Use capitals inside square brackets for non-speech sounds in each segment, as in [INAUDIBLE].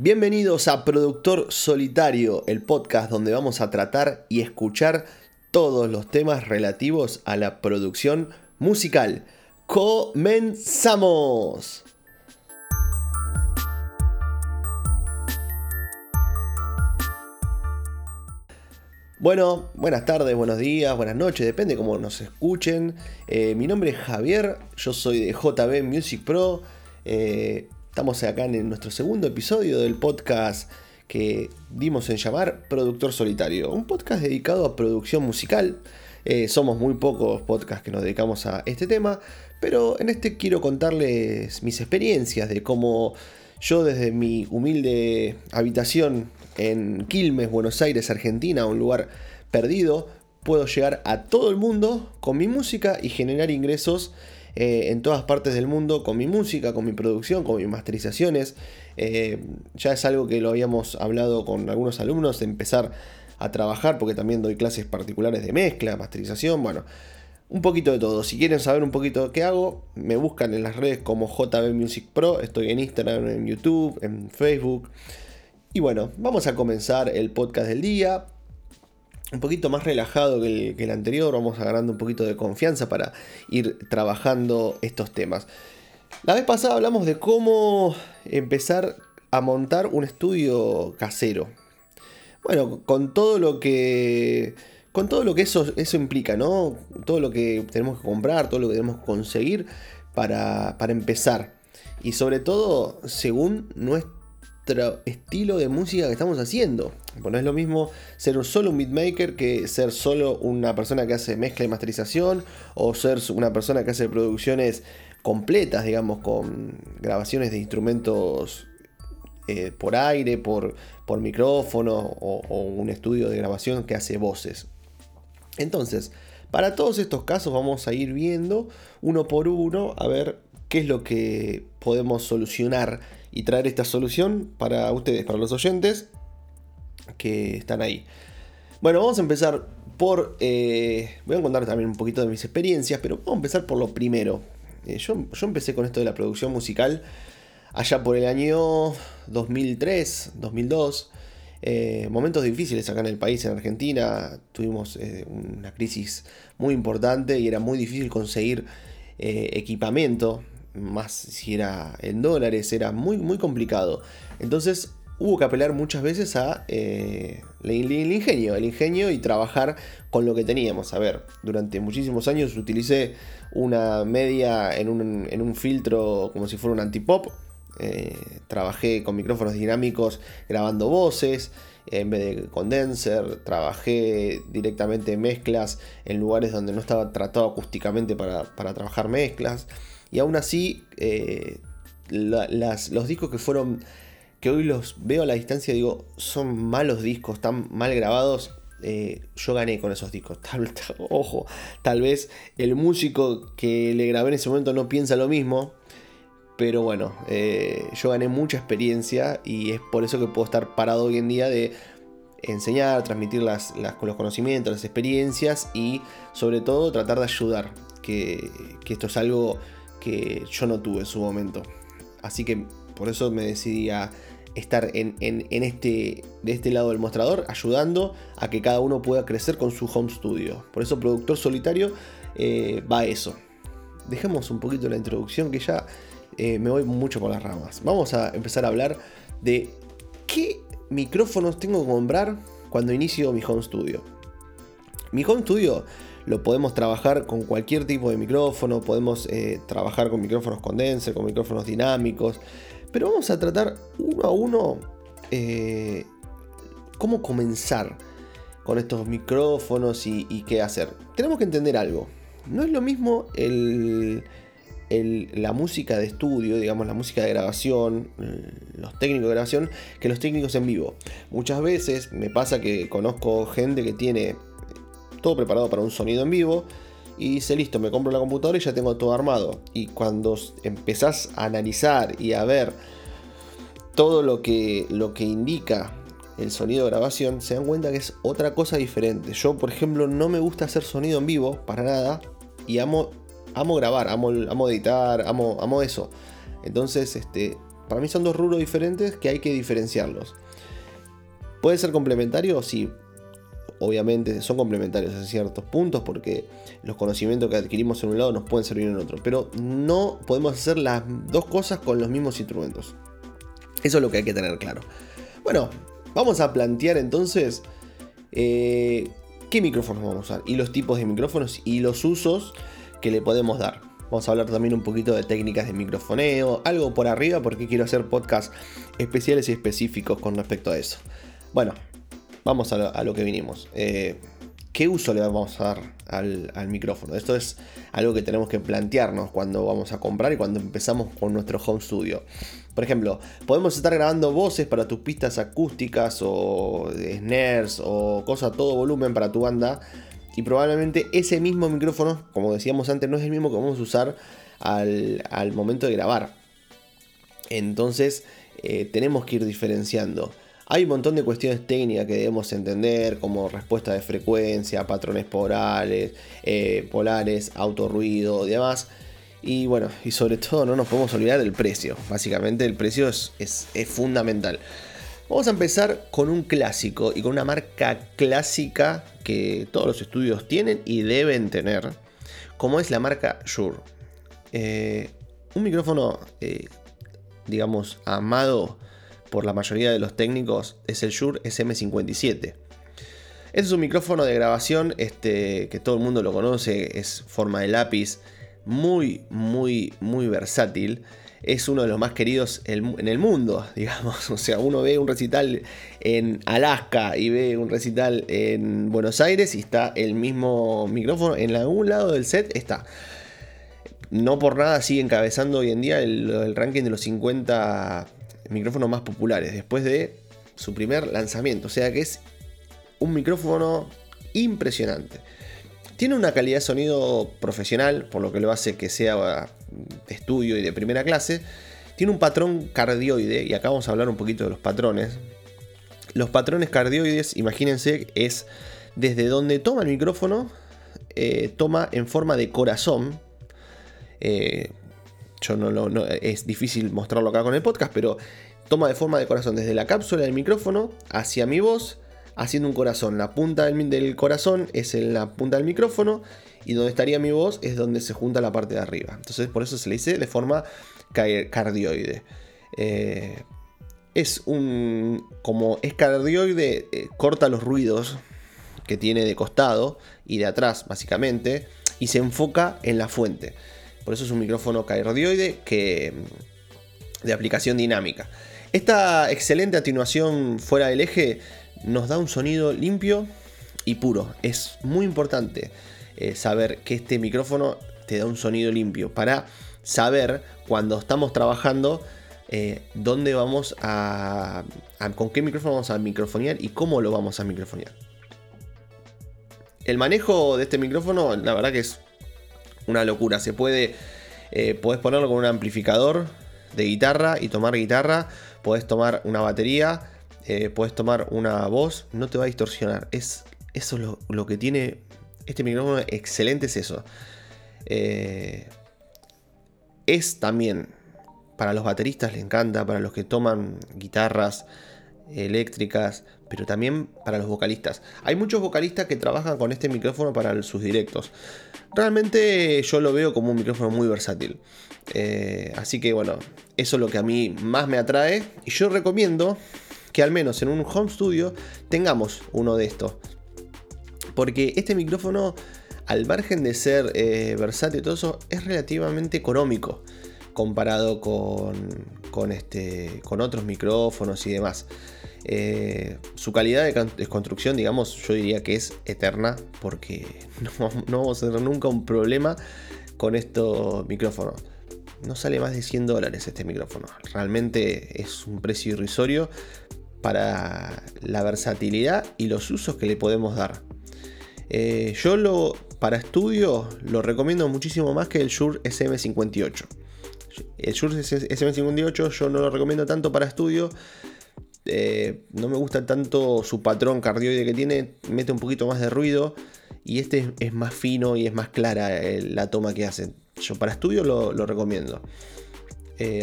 Bienvenidos a Productor Solitario, el podcast donde vamos a tratar y escuchar todos los temas relativos a la producción musical. ¡Comenzamos! Bueno, buenas tardes, buenos días, buenas noches, depende cómo nos escuchen. Eh, mi nombre es Javier, yo soy de JB Music Pro. Eh, estamos acá en nuestro segundo episodio del podcast que dimos en llamar Productor Solitario, un podcast dedicado a producción musical. Eh, somos muy pocos podcasts que nos dedicamos a este tema, pero en este quiero contarles mis experiencias de cómo yo desde mi humilde habitación en Quilmes, Buenos Aires, Argentina, un lugar perdido, puedo llegar a todo el mundo con mi música y generar ingresos eh, en todas partes del mundo con mi música, con mi producción, con mis masterizaciones. Eh, ya es algo que lo habíamos hablado con algunos alumnos de empezar a trabajar porque también doy clases particulares de mezcla, masterización, bueno, un poquito de todo. Si quieren saber un poquito qué hago, me buscan en las redes como JB Music Pro, estoy en Instagram, en YouTube, en Facebook. Y bueno, vamos a comenzar el podcast del día. Un poquito más relajado que el, anterior, vamos agarrando un poquito de confianza para ir trabajando estos temas. La vez pasada hablamos de cómo empezar a montar un estudio casero. Bueno, con todo lo que con todo lo que eso, eso implica, ¿no? Todo lo que tenemos que comprar, todo lo que tenemos que conseguir para, para empezar. Y sobre todo, según nuestro estilo de música que estamos haciendo. No es lo mismo ser solo un beatmaker que ser solo una persona que hace mezcla y masterización o ser una persona que hace producciones completas, digamos, con grabaciones de instrumentos eh, por aire, por, por micrófono o, o un estudio de grabación que hace voces. Entonces, para todos estos casos vamos a ir viendo uno por uno a ver qué es lo que podemos solucionar y traer esta solución para ustedes, para los oyentes que están ahí. Bueno, vamos a empezar por... Eh, voy a contar también un poquito de mis experiencias, pero vamos a empezar por lo primero. Eh, yo, yo empecé con esto de la producción musical allá por el año 2003, 2002. Eh, momentos difíciles acá en el país, en Argentina. Tuvimos una crisis muy importante y era muy difícil conseguir equipamiento más si era en dólares, era muy, muy complicado. Entonces hubo que apelar muchas veces a eh, el, ingenio, el ingenio y trabajar con lo que teníamos. A ver, durante muchísimos años utilicé una media en un, filtro como si fuera un antipop. Eh, trabajé con micrófonos dinámicos grabando voces en vez de condenser, trabajé directamente mezclas en lugares donde no estaba tratado acústicamente para, trabajar mezclas. Y aún así, eh, los discos que fueron, que hoy los veo a la distancia, digo, son malos discos, están mal grabados. Eh, yo gané con esos discos. [LAUGHS] ojo, tal vez el músico que le grabé en ese momento no piensa lo mismo. Pero bueno, eh, yo gané mucha experiencia y es por eso que puedo estar parado hoy en día de enseñar, transmitir las, los conocimientos, las experiencias y sobre todo tratar de ayudar. Que esto es algo que yo no tuve en su momento. Así que por eso me decidí a estar en, este, de este lado del mostrador, ayudando a que cada uno pueda crecer con su home studio. Por eso productor solitario eh, va a eso. Dejemos un poquito la introducción que ya eh, me voy mucho por las ramas. Vamos a empezar a hablar de qué micrófonos tengo que comprar cuando inicio mi home studio. Mi home studio lo podemos trabajar con cualquier tipo de micrófono, podemos eh, trabajar con micrófonos condenser, con micrófonos dinámicos, pero vamos a tratar uno a uno eh, cómo comenzar con estos micrófonos y, qué hacer. Tenemos que entender algo, no es lo mismo la música de estudio, digamos la música de grabación, los técnicos de grabación, que los técnicos en vivo. Muchas veces me pasa que conozco gente que tiene todo preparado para un sonido en vivo. Y dice, listo, me compro la computadora y ya tengo todo armado. Y cuando empezás a analizar y a ver todo lo que, lo que indica el sonido de grabación, se dan cuenta que es otra cosa diferente. Yo, por ejemplo, no me gusta hacer sonido en vivo para nada. Y amo, amo grabar, amo, amo editar, amo, amo eso. Entonces, este, Para mí son dos rubros diferentes que hay que diferenciarlos. ¿Puede ser complementario? Sí. Obviamente son complementarios en ciertos puntos porque los conocimientos que adquirimos en un lado nos pueden servir en otro. Pero no podemos hacer las dos cosas con los mismos instrumentos. Eso es lo que hay que tener claro. Bueno, vamos a plantear entonces eh, qué micrófonos vamos a usar y los tipos de micrófonos y los usos que le podemos dar. Vamos a hablar también un poquito de técnicas de microfoneo, algo por arriba porque quiero hacer podcasts especiales y específicos con respecto a eso. Bueno, vamos a lo, que vinimos. Eh, ¿Qué uso le vamos a dar al, micrófono? Esto es algo que tenemos que plantearnos cuando vamos a comprar y cuando empezamos con nuestro home studio. Por ejemplo, podemos estar grabando voces para tus pistas acústicas o snares o cosas a todo volumen para tu banda y probablemente ese mismo micrófono, como decíamos antes, no es el mismo que vamos a usar al, momento de grabar. Entonces eh, tenemos que ir diferenciando. Hay un montón de cuestiones técnicas que debemos entender, como respuesta de frecuencia, patrones polares, eh, polares, autorruido y demás. Y bueno, y sobre todo no nos podemos olvidar del precio. Básicamente el precio es, es fundamental. Vamos a empezar con un clásico y con una marca clásica que todos los estudios tienen y deben tener, como es la marca Shure. Eh, un micrófono, eh, digamos, amado por la mayoría de los técnicos es el Shure SM57. Este es un micrófono de grabación este, que todo el mundo lo conoce, es forma de lápiz, muy, muy, muy versátil es uno de los más queridos en el mundo, [LAUGHS] digamos. O sea, uno ve un recital en Alaska y ve un recital en Buenos Aires y está el mismo micrófono. En algún lado del set está. No por nada sigue encabezando hoy en día el, ranking de los 50 micrófonos más populares después de su primer lanzamiento. O sea que es un micrófono impresionante. Tiene una calidad de sonido profesional, por lo que lo hace que sea de estudio y de primera clase, tiene un patrón cardioide, y acá vamos a hablar un poquito de los patrones. Los patrones cardioides, imagínense, es desde donde toma el micrófono, eh, toma en forma de corazón. Eh, yo no lo. es difícil mostrarlo acá con el podcast, pero toma de forma de corazón desde la cápsula del micrófono hacia mi voz, haciendo un corazón. La punta del, del corazón es en la punta del micrófono y donde estaría mi voz es donde se junta la parte de arriba. Entonces por eso se le dice de forma cardioide. Eh, es un. Como es cardioide, eh, corta los ruidos que tiene de costado y de atrás, básicamente, y se enfoca en la fuente. Por eso es un micrófono cardioide que, de aplicación dinámica. Esta excelente atenuación fuera del eje nos da un sonido limpio y puro. Es muy importante. Eh, saber que este micrófono te da un sonido limpio, para saber cuando estamos trabajando eh, dónde vamos a, con qué micrófono vamos a microfonear y cómo lo vamos a microfonear. El manejo de este micrófono, la verdad que es una locura. Se puede, eh, puedes ponerlo con un amplificador de guitarra y tomar guitarra. Puedes tomar una batería, puedes tomar una voz, no te va a distorsionar. Es, eso es lo, lo que tiene este micrófono excelente es eso. Eh, es también, para los bateristas le encanta, para los que toman guitarras eléctricas, pero también para los vocalistas. Hay muchos vocalistas que trabajan con este micrófono para sus directos. Realmente yo lo veo como un micrófono muy versátil. Eh, así que bueno, eso es lo que a mí más me atrae. Y yo recomiendo que al menos en un home studio tengamos uno de estos. Porque este micrófono, al margen de ser eh, versátil y todo eso, es relativamente económico comparado con, este, con otros micrófonos y demás. Eh, su calidad de, construcción, digamos, yo diría que es eterna porque [LAUGHS] no, vamos a tener nunca un problema con estos micrófonos. No sale más de 100 dólares este micrófono. Realmente es un precio irrisorio para la versatilidad y los usos que le podemos dar. Eh, yo lo, para estudio lo recomiendo muchísimo más que el Shure SM58. El Shure SM58 yo no lo recomiendo tanto para estudio. Eh, no me gusta tanto su patrón cardioide que tiene, mete un poquito más de ruido y este es, más fino y es más clara eh, la toma que hace. Yo para estudio lo, recomiendo.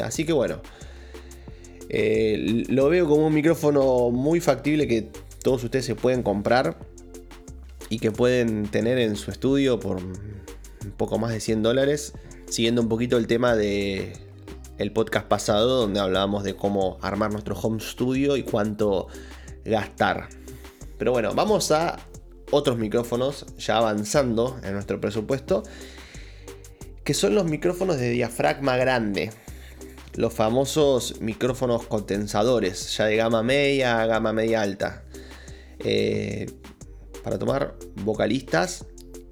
así que bueno, Eh, lo veo como un micrófono muy factible que todos ustedes se pueden comprar y que pueden tener en su estudio por un poco más de 100 dólares, siguiendo un poquito el tema de el podcast pasado donde hablábamos de cómo armar nuestro home studio y cuánto gastar. Pero bueno, vamos a otros micrófonos ya avanzando en nuestro presupuesto, que son los micrófonos de diafragma grande. Los famosos micrófonos condensadores, ya de gama media a gama media alta. Eh, para tomar vocalistas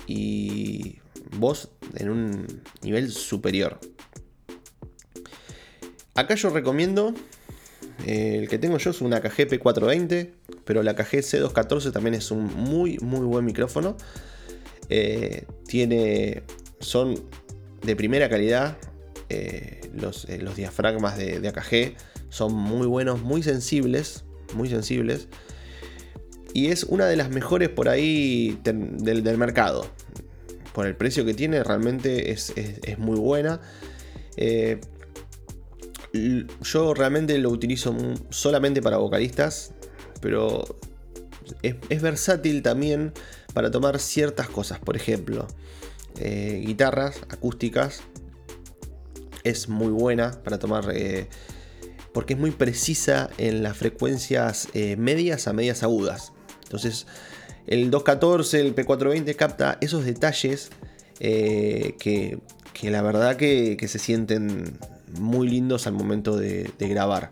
y voz en un nivel superior. Acá yo recomiendo, eh, el que tengo yo es una AKG P420, pero la AKG C214 también es un muy muy buen micrófono. Eh, tiene, son de primera calidad, eh, los, diafragmas de, AKG son muy buenos, muy sensibles, muy sensibles. Y es una de las mejores por ahí del, mercado. Por el precio que tiene, realmente es, muy buena yo realmente lo utilizo solamente para vocalistas, pero es, versátil también para tomar ciertas cosas. Por ejemplo, eh, guitarras acústicas es muy buena para tomar eh, porque es muy precisa en las frecuencias eh, medias a medias agudas. Entonces, el 214, el P420 capta esos detalles que, la verdad que, que se sienten muy lindos al momento de, grabar.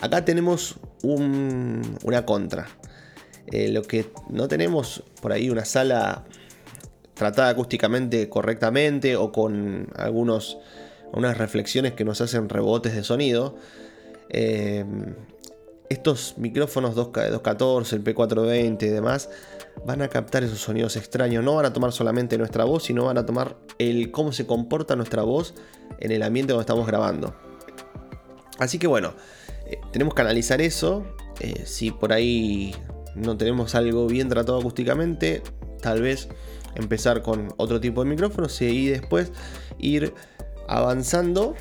Acá tenemos una contra. Eh, lo que no tenemos por ahí una sala tratada acústicamente correctamente o con algunos, reflexiones que nos hacen rebotes de sonido. Eh, estos micrófonos 214, el P420 y demás van a captar esos sonidos extraños. No van a tomar solamente nuestra voz, sino van a tomar el cómo se comporta nuestra voz en el ambiente donde estamos grabando. Así que bueno, eh, tenemos que analizar eso. Eh, si por ahí no tenemos algo bien tratado acústicamente, tal vez empezar con otro tipo de micrófonos y después ir avanzando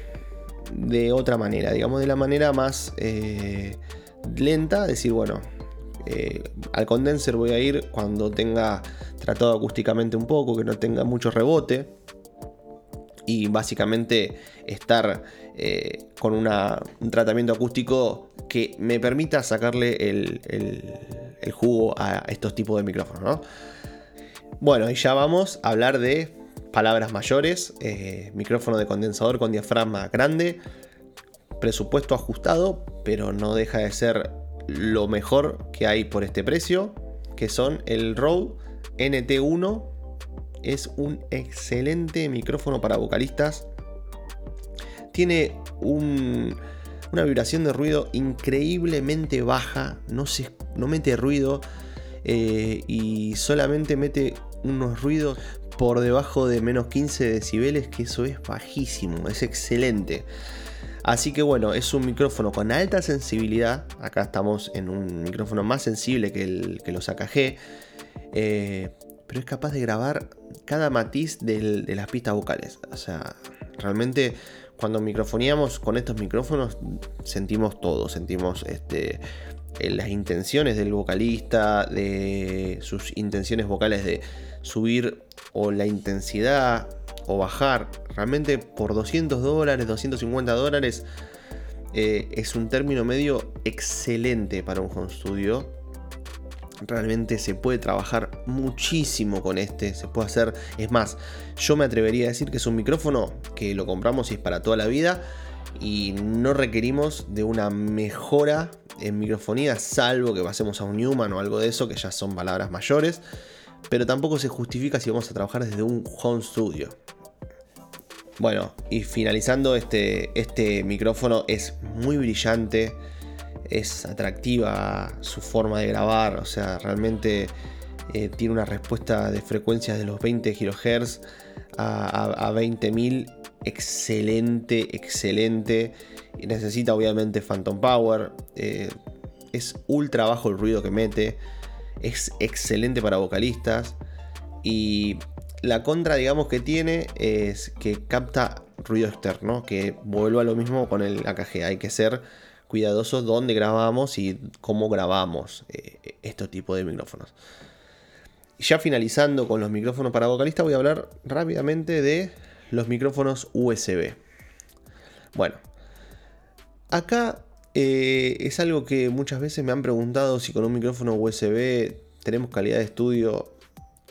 de otra manera, digamos de la manera más eh, lenta, decir, bueno, al condenser voy a ir cuando tenga tratado acústicamente un poco, que no tenga mucho rebote y básicamente estar eh, con un tratamiento acústico que me permita sacarle el, jugo a estos tipos de micrófonos. Bueno, y ya vamos a hablar de palabras mayores, eh, micrófono de condensador con diafragma grande, presupuesto ajustado, pero no deja de ser lo mejor que hay por este precio, que son el Rode NT1 es un excelente micrófono para vocalistas. Tiene una vibración de ruido increíblemente baja, no, se, no mete ruido eh, y solamente mete unos ruidos por debajo de menos 15 decibeles, que eso es bajísimo, es excelente. Así que bueno, es un micrófono con alta sensibilidad. Acá estamos en un micrófono más sensible que, el, que los AKG. Eh, pero es capaz de grabar cada matiz de las pistas vocales. O sea, realmente cuando microfoníamos con estos micrófonos sentimos todo, sentimos este, eh, las intenciones del vocalista, de sus intenciones vocales de subir o la intensidad o bajar. Realmente por 200 dólares, 250 dólares eh, es un término medio excelente para un home studio realmente se puede trabajar muchísimo con este, se puede hacer, es más, yo me atrevería a decir que es un micrófono que lo compramos y es para toda la vida y no requerimos de una mejora en microfonía, salvo que pasemos a un Newman o algo de eso, que ya son palabras mayores, pero tampoco se justifica si vamos a trabajar desde un home studio. Bueno, y finalizando, este, este micrófono es muy brillante es atractiva su forma de grabar, o sea, realmente eh, tiene una respuesta de frecuencias de los 20 GHz a, 20.000 excelente, excelente. Necesita obviamente Phantom Power. Eh, es ultra bajo el ruido que mete. Es excelente para vocalistas. Y la contra, digamos, que tiene es que capta ruido externo. Que vuelva a lo mismo con el AKG. Hay que ser cuidadosos dónde grabamos y cómo grabamos eh, estos tipos de micrófonos. Ya finalizando con los micrófonos para vocalista, voy a hablar rápidamente de los micrófonos USB. Bueno, acá eh, es algo que muchas veces me han preguntado si con un micrófono USB tenemos calidad de estudio.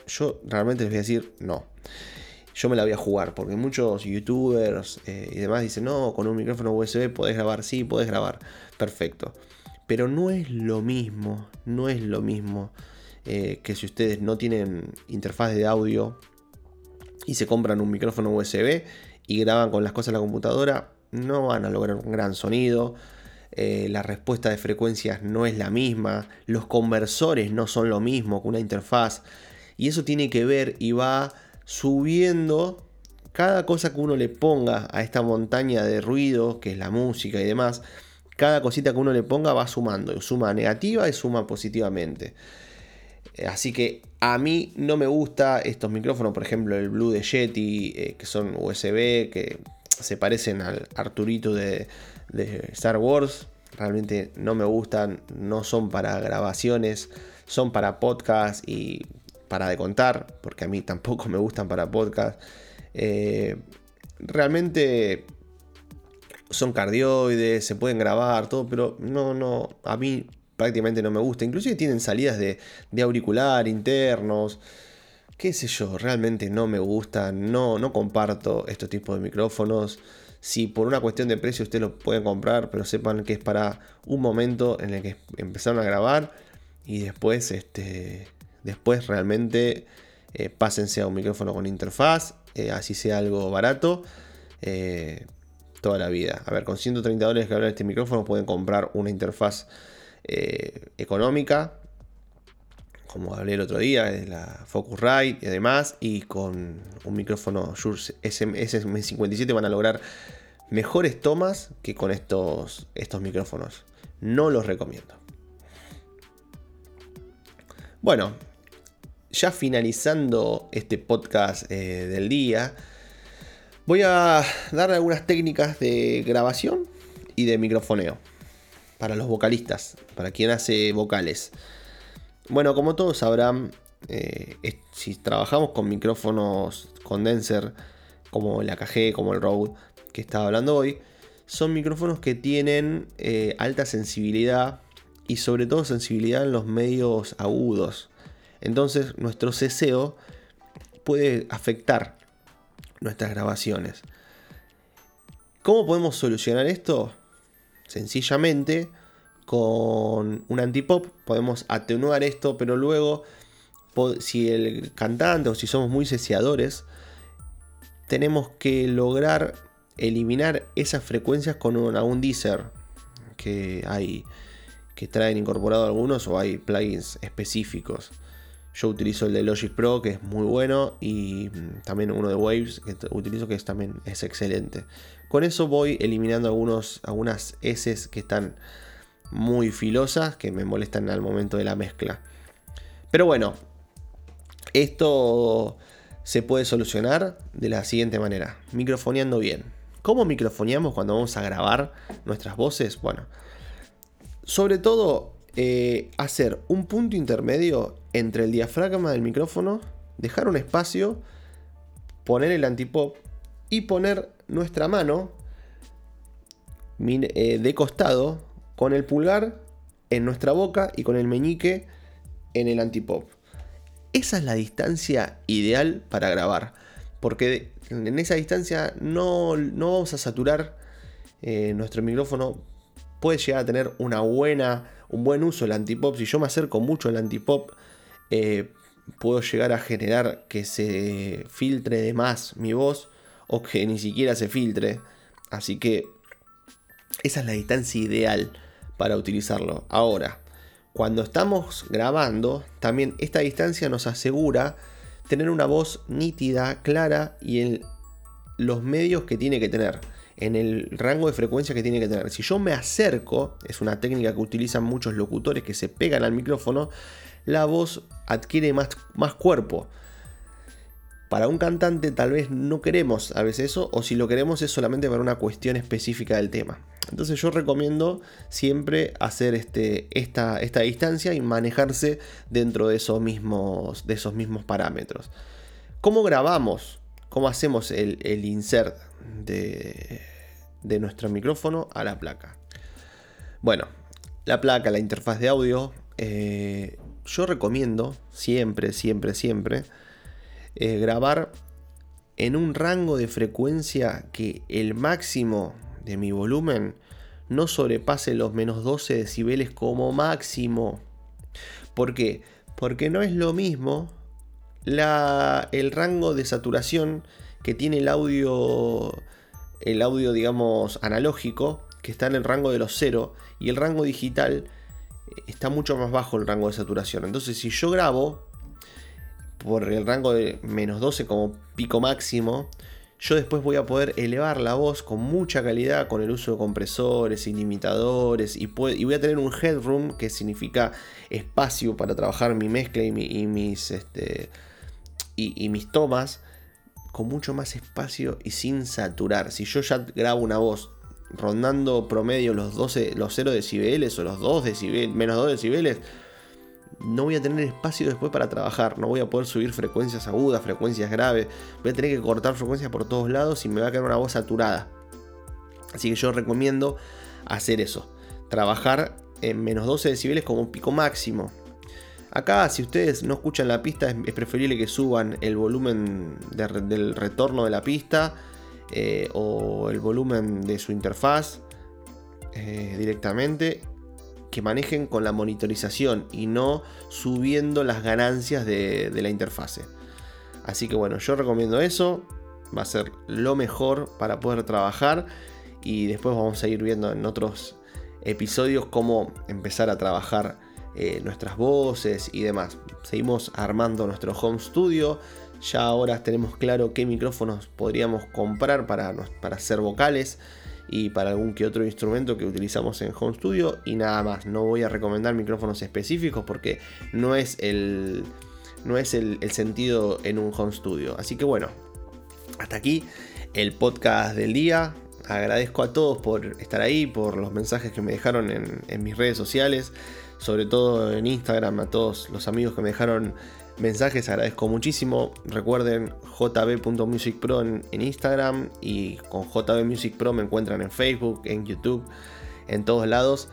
Yo realmente les voy a decir no. Yo me la voy a jugar porque muchos youtubers eh, y demás dicen, no, con un micrófono USB podés grabar, sí, podés grabar, perfecto. Pero no es lo mismo, no es lo mismo eh, que si ustedes no tienen interfaz de audio y se compran un micrófono USB y graban con las cosas en la computadora, no van a lograr un gran sonido. Eh, la respuesta de frecuencias no es la misma, los conversores no son lo mismo que una interfaz. Y eso tiene que ver y va subiendo cada cosa que uno le ponga a esta montaña de ruido, que es la música y demás. Cada cosita que uno le ponga va sumando, suma negativa y suma positivamente. Eh, así que a mí no me gusta estos micrófonos, por ejemplo el Blue de Yeti, eh, que son USB, que se parecen al Arturito de, Star Wars. Realmente no me gustan, no son para grabaciones, son para podcast y para de contar, porque a mí tampoco me gustan para podcast. Eh, realmente son cardioides, se pueden grabar, todo, pero no, no, a mí prácticamente no me gusta. Inclusive tienen salidas de, auricular internos. Qué sé yo, realmente no me gustan, no, no comparto estos tipos de micrófonos. Si por una cuestión de precio ustedes lo pueden comprar, pero sepan que es para un momento en el que empezaron a grabar y después, este, después realmente eh, pásense a un micrófono con interfaz, eh, así sea algo barato. Eh, toda la vida. A ver, con 130 dólares que hablan este micrófono pueden comprar una interfaz eh, económica, como hablé el otro día, de la Focusrite y demás, y con un micrófono Shure SM57 van a lograr mejores tomas que con estos, estos micrófonos. No los recomiendo. Bueno, ya finalizando este podcast eh, del día, voy a dar algunas técnicas de grabación y de microfoneo para los vocalistas, para quien hace vocales. Bueno, como todos sabrán, eh, si trabajamos con micrófonos condenser como el AKG, como el Rode que estaba hablando hoy, son micrófonos que tienen eh, alta sensibilidad y sobre todo sensibilidad en los medios agudos. Entonces nuestro ceseo puede afectar nuestras grabaciones. ¿Cómo podemos solucionar esto? Sencillamente, con un antipop podemos atenuar esto, pero luego, si el cantante o si somos muy ceciadores, tenemos que lograr eliminar esas frecuencias con un, un deezer que hay que traen incorporado algunos o hay plugins específicos. Yo utilizo el de Logic Pro que es muy bueno y mm, también uno de Waves que utilizo que es, también es excelente. Con eso voy eliminando algunos, algunas S que están muy filosas que me molestan al momento de la mezcla. Pero bueno, esto se puede solucionar de la siguiente manera, microfoneando bien. ¿Cómo microfoneamos cuando vamos a grabar nuestras voces? Bueno, sobre todo eh, hacer un punto intermedio entre el diafragma del micrófono, dejar un espacio, poner el antipop y poner nuestra mano eh, de costado con el pulgar en nuestra boca y con el meñique en el antipop. Esa es la distancia ideal para grabar, porque en esa distancia no, no vamos a saturar eh, nuestro micrófono. Puede llegar a tener buena, un buen uso el antipop. Si yo me acerco mucho al antipop, eh, puedo llegar a generar que se filtre de más mi voz o que ni siquiera se filtre. Así que esa es la distancia ideal para utilizarlo. Ahora, cuando estamos grabando, también esta distancia nos asegura tener una voz nítida, clara y en los medios que tiene que tener, en el rango de frecuencia que tiene que tener. Si yo me acerco, es una técnica que utilizan muchos locutores que se pegan al micrófono, la voz adquiere más, más cuerpo. Para un cantante tal vez no queremos a veces eso, o si lo queremos es solamente para una cuestión específica del tema. Entonces yo recomiendo siempre hacer este, esta, distancia y manejarse dentro de esos mismos, parámetros. ¿Cómo grabamos? ¿Cómo hacemos el, insert de, de nuestro micrófono a la placa? Bueno, la placa, la interfaz de audio, eh, yo recomiendo siempre, siempre, siempre eh, grabar en un rango de frecuencia que el máximo de mi volumen no sobrepase los menos 12 decibeles como máximo. ¿Por qué? Porque no es lo mismo la, el rango de saturación que tiene el audio, el audio digamos analógico, que está en el rango de los 0, y el rango digital eh, está mucho más bajo el rango de saturación. Entonces si yo grabo por el rango de menos 12 como pico máximo, yo después voy a poder elevar la voz con mucha calidad con el uso de compresores y limitadores y, voy a tener un headroom que significa espacio para trabajar mi mezcla y, mis, este, y, mis tomas con mucho más espacio y sin saturar. Si yo ya grabo una voz rondando promedio los 12, los 0 decibeles o los 2 decibeles, menos 2 decibeles, no voy a tener espacio después para trabajar, no voy a poder subir frecuencias agudas, frecuencias graves, voy a tener que cortar frecuencias por todos lados y me va a quedar una voz saturada. Así que yo recomiendo hacer eso, trabajar en menos 12 decibeles como pico máximo. Acá, si ustedes no escuchan la pista, es, preferible que suban el volumen del retorno de la pista eh, o el volumen de su interfaz eh, directamente que manejen con la monitorización y no subiendo las ganancias de, la interfase. Así que bueno, yo recomiendo eso. Va a ser lo mejor para poder trabajar. Y después vamos a ir viendo en otros episodios cómo empezar a trabajar eh, nuestras voces y demás. Seguimos armando nuestro home studio. Ya ahora tenemos claro qué micrófonos podríamos comprar para, para hacer vocales y para algún que otro instrumento que utilizamos en Home Studio y nada más. No voy a recomendar micrófonos específicos porque no es el, no es el, sentido en un Home Studio. Así que bueno, hasta aquí el podcast del día. Agradezco a todos por estar ahí, por los mensajes que me dejaron en, en mis redes sociales, sobre todo en Instagram, a todos los amigos que me dejaron mensajes, agradezco muchísimo. Recuerden jb.musicpro en, en Instagram y con JB Music Pro me encuentran en Facebook, en YouTube, en todos lados,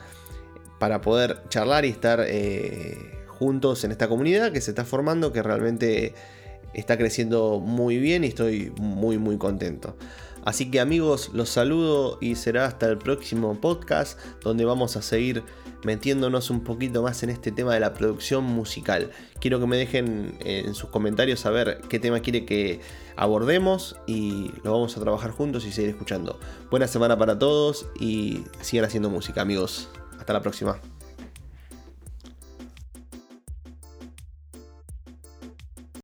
para poder charlar y estar eh, juntos en esta comunidad que se está formando, que realmente está creciendo muy bien y estoy muy muy contento. Así que amigos, los saludo y será hasta el próximo podcast donde vamos a seguir metiéndonos un poquito más en este tema de la producción musical. Quiero que me dejen eh, en sus comentarios saber qué tema quiere que abordemos y lo vamos a trabajar juntos y seguir escuchando. Buena semana para todos y sigan haciendo música amigos. Hasta la próxima.